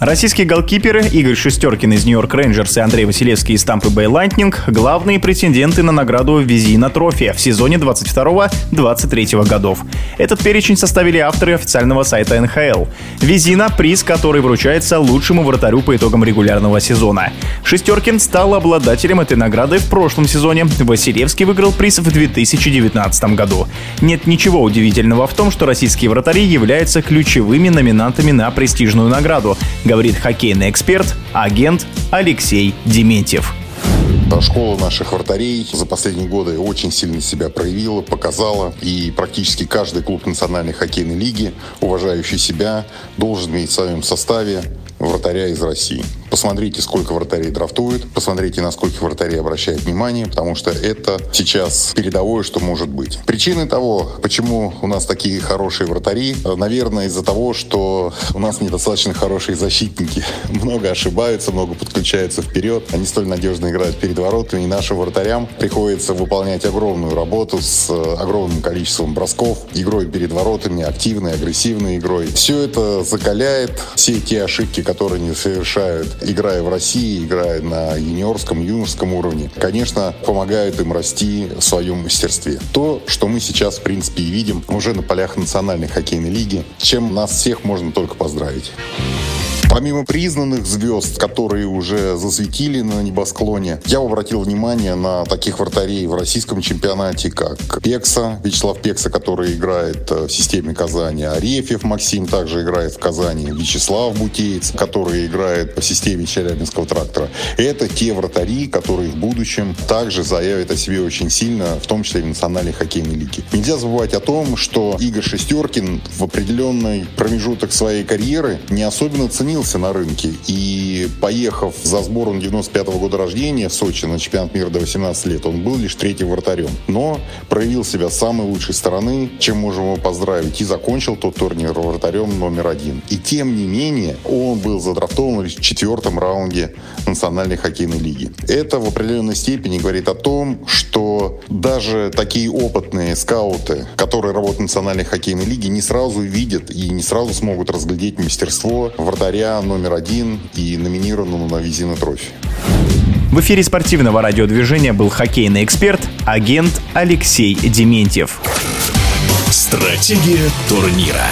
Российские голкиперы Игорь Шестеркин из Нью-Йорк Рейнджерс и Андрей Василевский из Тампы Бэй Лайтнинг – главные претенденты на награду Везина Трофи в сезоне 22-23 годов. Этот перечень составили авторы официального сайта НХЛ. Везина – приз, который вручается лучшему вратарю по итогам регулярного сезона. Шестеркин стал обладателем этой награды в прошлом сезоне. Василевский выиграл приз в 2019 году. Нет ничего удивительного в том, что российские вратари являются ключевыми номинантами на престижную награду – говорит хоккейный эксперт, агент Алексей Дементьев. Школа наших вратарей за последние годы очень сильно себя проявила, показала. И практически каждый клуб национальной хоккейной лиги, уважающий себя, должен иметь в своем составе вратаря из России. Посмотрите, сколько вратарей драфтуют, посмотрите, на сколько вратарей обращают внимание, потому что это сейчас передовое, что может быть. Причины того, почему у нас такие хорошие вратари, наверное, из-за того, что у нас недостаточно хорошие защитники. Много ошибаются, много подключаются вперед. Они столь надежно играют перед воротами, и нашим вратарям приходится выполнять огромную работу с огромным количеством бросков, игрой перед воротами, активной, агрессивной игрой. Все это закаляет все те ошибки, которые они совершают играя в России, играя на юниорском, юношеском уровне, конечно, помогают им расти в своем мастерстве. То, что мы сейчас, в принципе, и видим уже на полях национальной хоккейной лиги, чем нас всех можно только поздравить. Помимо признанных звезд, которые уже засветили на небосклоне, я обратил внимание на таких вратарей в российском чемпионате, как Пекса, Вячеслав Пекса, который играет э, в системе Казани, Арефьев Максим также играет в Казани, Вячеслав Бутеец, который играет по системе Челябинского трактора. Это те вратари, которые в будущем также заявят о себе очень сильно, в том числе и в национальной хоккейной лиге. Нельзя забывать о том, что Игорь Шестеркин в определенный промежуток своей карьеры не особенно ценил укоренился на рынке. И поехав за сбором 95 -го года рождения в Сочи на чемпионат мира до 18 лет, он был лишь третьим вратарем. Но проявил себя с самой лучшей стороны, чем можем его поздравить. И закончил тот турнир вратарем номер один. И тем не менее, он был задрафтован в четвертом раунде Национальной хоккейной лиги. Это в определенной степени говорит о том, что даже такие опытные скауты, которые работают в Национальной хоккейной лиге, не сразу видят и не сразу смогут разглядеть мастерство вратаря номер один и номинированному на Визина Трофи. В эфире спортивного радиодвижения был хоккейный эксперт, агент Алексей Дементьев. Стратегия турнира.